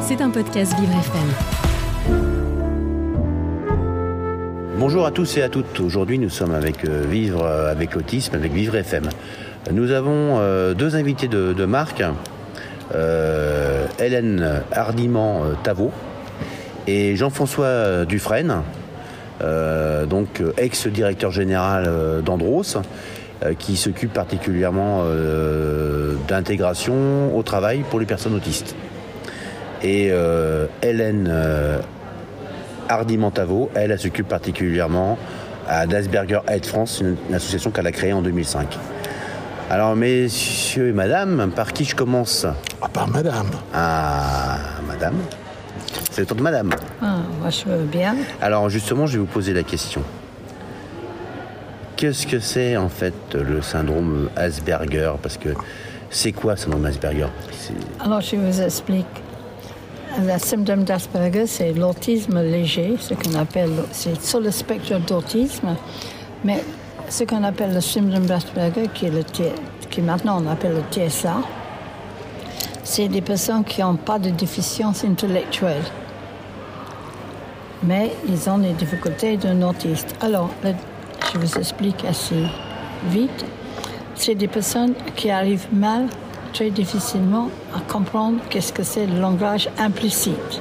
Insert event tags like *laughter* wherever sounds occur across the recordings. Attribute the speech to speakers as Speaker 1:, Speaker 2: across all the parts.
Speaker 1: C'est un podcast Vivre FM.
Speaker 2: Bonjour à tous et à toutes. Aujourd'hui, nous sommes avec euh, Vivre euh, avec l'autisme, avec Vivre FM. Nous avons euh, deux invités de, marque, Hélène Hardiment euh, Tavot et Jean-François Dufresne, donc ex-directeur général d'Andros, qui s'occupe particulièrement d'intégration au travail pour les personnes autistes. Et euh, Hélène euh, Hardiment-Tavo, elle, elle s'occupe particulièrement à d'Asperger Aid France, une, une association qu'elle a créée en 2005. Alors, messieurs et madame, par qui je commence?
Speaker 3: À part madame.
Speaker 2: Ah, madame C'est le tour de madame.
Speaker 4: Ah, moi, je veux bien.
Speaker 2: Alors, justement, je vais vous poser la question. Qu'est-ce que c'est, en fait, le syndrome Asperger? Parce que c'est quoi, le syndrome Asperger?
Speaker 4: Alors, je vous explique. Le symptôme d'Asperger, c'est l'autisme léger, ce qu'on appelle, c'est sur le spectre d'autisme, mais ce qu'on appelle le symptôme d'Asperger, qui est maintenant on appelle le TSA, c'est des personnes qui n'ont pas de déficience intellectuelle, mais ils ont des difficultés d'un autiste. Alors, je vous explique assez vite. C'est des personnes qui arrivent mal, très difficilement, à comprendre qu'est-ce que c'est le langage implicite.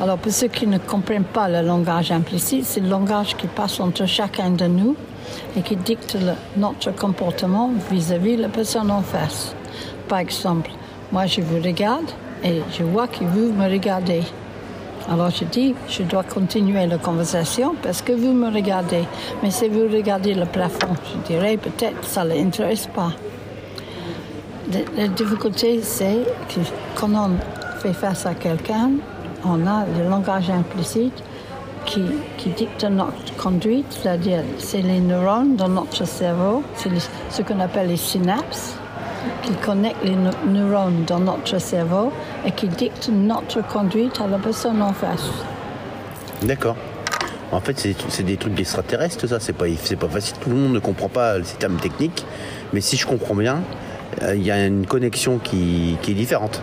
Speaker 4: Alors, pour ceux qui ne comprennent pas le langage implicite, c'est le langage qui passe entre chacun de nous et qui dicte notre comportement vis-à-vis de la personne en face. Par exemple, moi, je vous regarde et je vois que vous me regardez. Alors je dis, je dois continuer la conversation parce que vous me regardez. Mais si vous regardez le plafond, je dirais peut-être ça ne l'intéresse pas. La, difficulté, c'est que quand on fait face à quelqu'un, on a le langage implicite qui, qui dicte notre conduite, c'est-à-dire c'est les neurones dans notre cerveau, c'est ce qu'on appelle les synapses, qui connectent les neu- neurones dans notre cerveau et qui dictent notre conduite à la personne en face.
Speaker 2: D'accord. En fait, c'est des trucs d'extraterrestres, ça. C'est pas, pas facile. Tout le monde ne comprend pas ces termes techniques. Mais si je comprends bien, il y a une connexion qui, qui est différente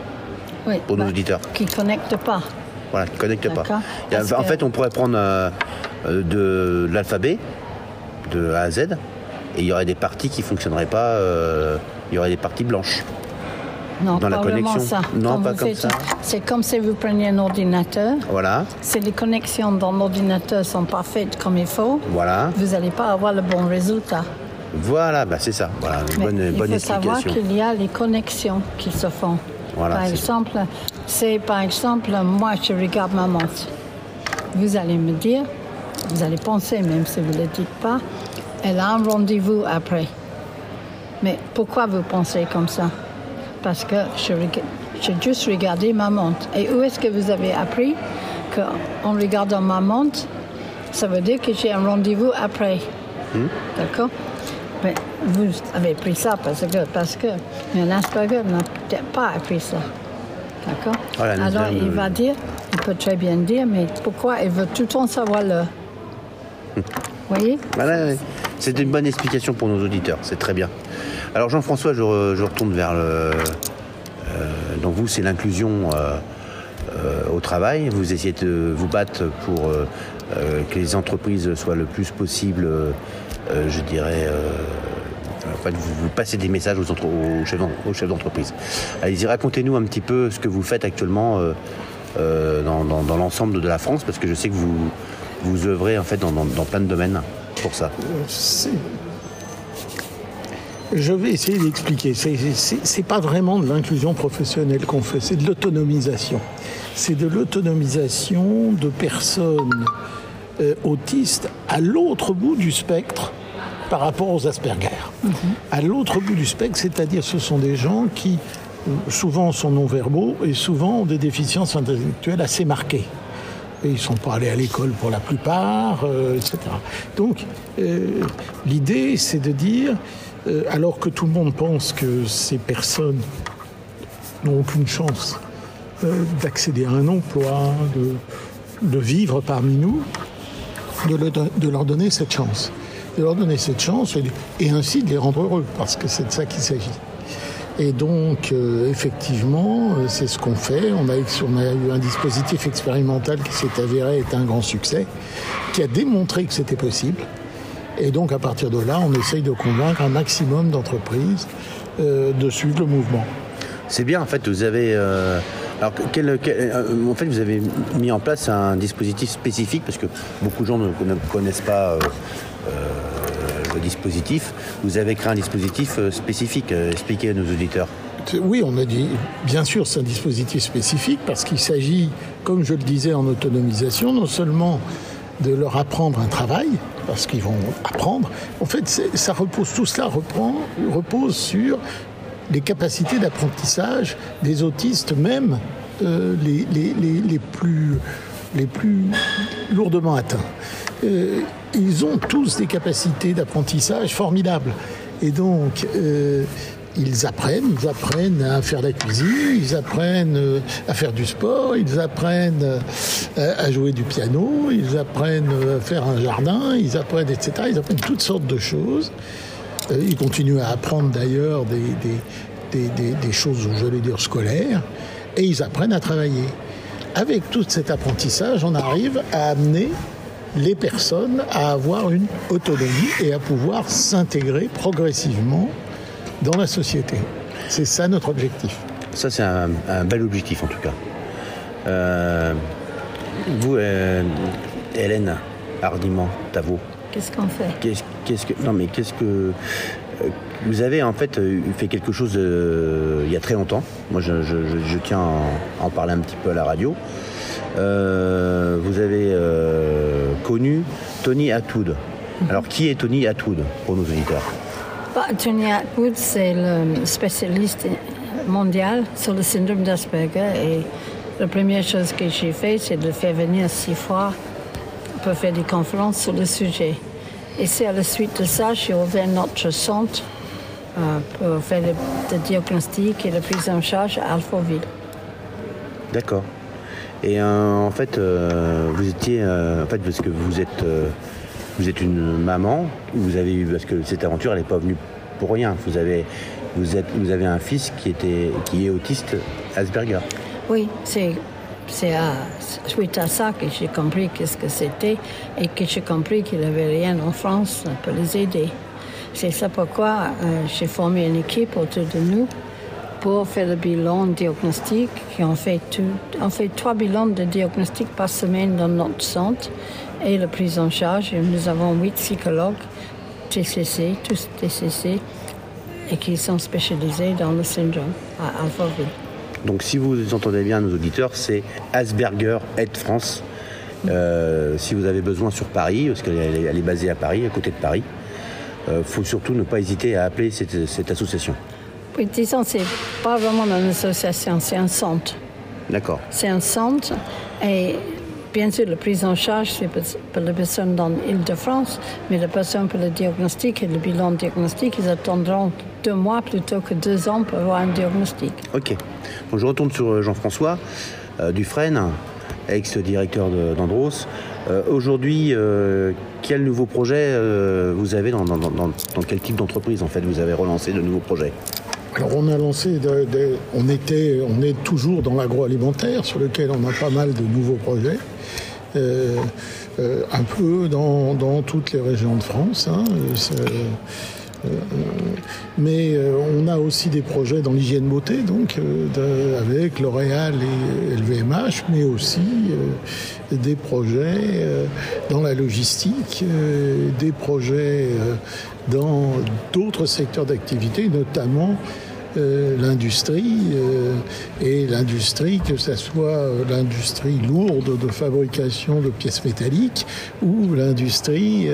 Speaker 4: Oui,
Speaker 2: pour nos
Speaker 4: bah,
Speaker 2: auditeurs.
Speaker 4: Qui ne connectent pas.
Speaker 2: Voilà, qui ne connectent pas.
Speaker 4: D'accord.
Speaker 2: Il y a-
Speaker 4: Parce
Speaker 2: en fait, on pourrait prendre euh, euh, de, l'alphabet, de A à Z, et il y aurait des parties qui ne fonctionneraient pas. euh, il y aurait des parties blanches.
Speaker 4: Non,
Speaker 2: Dans la
Speaker 4: pas
Speaker 2: connexion.
Speaker 4: ça.
Speaker 2: Non,
Speaker 4: Quand
Speaker 2: pas comme ça.
Speaker 4: C'est comme si vous preniez un ordinateur.
Speaker 2: Voilà,
Speaker 4: Si les connexions dans l'ordinateur sont pas faites comme il faut,
Speaker 2: voilà,
Speaker 4: vous n'allez pas avoir le bon résultat.
Speaker 2: Voilà, bah c'est ça. Voilà, une
Speaker 4: Mais
Speaker 2: bonne,
Speaker 4: il
Speaker 2: bonne
Speaker 4: faut savoir qu'il y a les connexions qui se font.
Speaker 2: Voilà,
Speaker 4: par exemple, c'est par exemple, moi je regarde ma montre. Vous allez me dire, vous allez penser, même si vous ne le dites pas, elle a un rendez-vous après. Mais pourquoi vous pensez comme ça? Parce que je j'ai juste regardé ma montre. Et où est-ce que vous avez appris qu'en regardant ma montre, ça veut dire que j'ai un rendez-vous après? D'accord? Mais vous avez pris ça parce que, parce que un Asperger n'a peut-être pas appris ça. D'accord?
Speaker 2: Voilà, un
Speaker 4: Alors il va dire, il peut très bien dire, mais pourquoi il veut tout le temps savoir le. Vous *laughs* voyez?
Speaker 2: Voilà, c'est une bonne explication pour nos auditeurs, c'est très bien. Alors Jean-François, je, re- je retourne vers le... euh, donc vous, c'est l'inclusion euh, euh, au travail. Vous essayez de vous battre pour euh, euh, que les entreprises soient le plus possible, euh, euh, je dirais... en fait, vous, vous passez des messages aux, chefs d'entreprise. Allez-y, racontez-nous un petit peu ce que vous faites actuellement dans, l'ensemble de la France, parce que je sais que vous, œuvrez en fait dans, dans- plein de domaines pour ça.
Speaker 3: Je vais essayer d'expliquer. C'est pas vraiment de l'inclusion professionnelle qu'on fait, c'est de l'autonomisation. C'est de l'autonomisation de personnes euh, autistes à l'autre bout du spectre par rapport aux Asperger. À l'autre bout du spectre, c'est-à-dire ce sont des gens qui souvent sont non-verbaux et souvent ont des déficiences intellectuelles assez marquées. Et ils ne sont pas allés à l'école pour la plupart, euh, etc. Donc, euh, l'idée, c'est de dire, euh, alors que tout le monde pense que ces personnes n'ont aucune chance d'accéder à un emploi, de, de vivre parmi nous, de, leur donner cette chance. De leur donner cette chance et, ainsi de les rendre heureux, parce que c'est de ça qu'il s'agit. Et donc, euh, effectivement, euh, c'est ce qu'on fait. On a, on a eu un dispositif expérimental qui s'est avéré être un grand succès, qui a démontré que c'était possible. Et donc, à partir de là, on essaye de convaincre un maximum d'entreprises euh, de suivre le mouvement.
Speaker 2: C'est bien, en fait, vous avez. Alors, euh, en fait, vous avez mis en place un dispositif spécifique parce que beaucoup de gens ne, connaissent pas euh, euh, le dispositif. Vous avez créé un dispositif spécifique. Expliquez à nos auditeurs.
Speaker 3: Oui, on a dit, bien sûr, c'est un dispositif spécifique parce qu'il s'agit, comme je le disais en autonomisation, non seulement de leur apprendre un travail, parce qu'ils vont apprendre. En fait, ça repose, tout cela reprend, repose sur les capacités d'apprentissage des autistes, même euh, les, les- les- les plus, les plus lourdement atteints. Euh, ils ont tous des capacités d'apprentissage formidables. Et donc, euh, ils apprennent, ils apprennent à faire la cuisine, ils apprennent à faire du sport, ils apprennent à jouer du piano, ils apprennent à faire un jardin, ils apprennent, etc. Ils apprennent toutes sortes de choses. Euh, ils continuent à apprendre d'ailleurs des, des, des- des- choses, j'allais dire, scolaires, et ils apprennent à travailler. Avec tout cet apprentissage, on arrive à amener les personnes à avoir une autonomie et à pouvoir s'intégrer progressivement dans la société. C'est ça notre objectif.
Speaker 2: Ça, c'est un, un bel objectif en tout cas. Euh, vous, euh, Hélène Hardiment, Tavo,
Speaker 4: Qu'est-ce qu'on fait?
Speaker 2: Qu'est-ce qu'est-ce que. Non, mais qu'est-ce que. euh, Vous avez en fait euh, fait quelque chose euh, il y a très longtemps. Moi, je, je- je- je tiens à en, parler un petit peu à la radio. Euh, vous avez euh, connu Tony Atwood. Alors, qui est Tony Atwood pour nos auditeurs?
Speaker 4: Bah, Tony Atwood, c'est le spécialiste mondial sur le syndrome d'Asperger. Et la première chose que j'ai fait, c'est de le faire venir six fois pour faire des conférences sur le sujet. Et c'est à la suite de ça, j'ai ouvert notre centre euh, pour faire le, le diagnostic et la prise en charge à Alphaville.
Speaker 2: D'accord. Et euh, en fait, euh, vous étiez, en fait, parce que vous êtes, vous êtes une maman. Vous avez eu, parce que cette aventure, elle n'est pas venue pour rien. Vous avez, vous êtes, vous avez un fils qui était, qui est autiste Asperger.
Speaker 4: Oui, c'est c'est suite à ça que j'ai compris qu'est-ce que c'était et que j'ai compris qu'il n'y avait rien en France pour les aider. C'est ça pourquoi euh, j'ai formé une équipe autour de nous pour faire le bilan diagnostic. On, fait trois bilans de diagnostic par semaine dans notre centre et la prise en charge. Nous avons huit psychologues, TCC, tous TCC, et qui sont spécialisés dans le syndrome à Alphaville.
Speaker 2: Donc, si vous entendez bien nos auditeurs, c'est Asperger Aide France. Euh, si vous avez besoin sur Paris, parce qu'elle est, basée à Paris, à côté de Paris, il faut surtout ne pas hésiter à appeler cette, cette association.
Speaker 4: Oui, disons, c'est pas vraiment une association, c'est un centre.
Speaker 2: D'accord.
Speaker 4: C'est un centre et bien sûr, la prise en charge, c'est pour les personnes dans l'île de France, mais les personnes pour le diagnostic et le bilan diagnostic, ils attendront deux mois plutôt que deux ans pour avoir un diagnostic.
Speaker 2: Ok. Je retourne sur euh, Jean-François euh, Dufresne, ex-directeur d'Andros. Euh, Aujourd'hui, quel nouveau projet vous avez dans- dans quel type d'entreprise en fait vous avez relancé de nouveaux projets?
Speaker 3: Alors on a lancé, on était, on est toujours dans l'agroalimentaire sur lequel on a pas mal de nouveaux projets, Euh, euh, un peu dans, toutes les régions de France. hein, euh, mais on a aussi des projets dans l'hygiène beauté, donc avec L'Oréal et LVMH, mais aussi des projets dans la logistique, des projets dans d'autres secteurs d'activité, notamment euh, l'industrie euh, et l'industrie, que ce soit euh, l'industrie lourde de fabrication de pièces métalliques ou l'industrie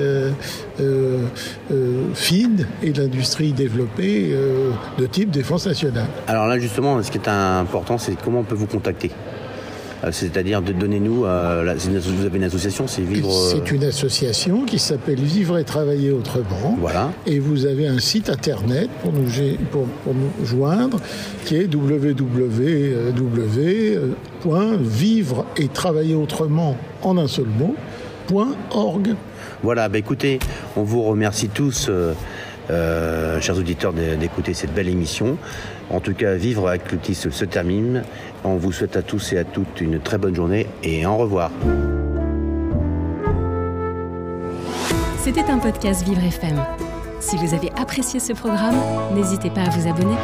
Speaker 3: fine et l'industrie développée de type défense nationale.
Speaker 2: Alors là justement, ce qui est important, c'est comment on peut vous contacter? Euh, C'est-à-dire de donnez-nous, euh, c'est une asso- vous avez une association, c'est vivre. euh,
Speaker 3: C'est une association qui s'appelle Vivre et Travailler Autrement.
Speaker 2: Voilà.
Speaker 3: Et vous avez un site internet pour nous, gé- pour, pour nous joindre qui est www.vivre et travailler autrement en un seul mot, point .org.
Speaker 2: Voilà, bah écoutez, on vous remercie tous euh, euh, chers auditeurs, d'écouter cette belle émission. En tout cas, Vivre avec l'autisme se termine. On vous souhaite à tous et à toutes une très bonne journée et au revoir.
Speaker 1: C'était un podcast Vivre FM. Si vous avez apprécié ce programme, n'hésitez pas à vous abonner.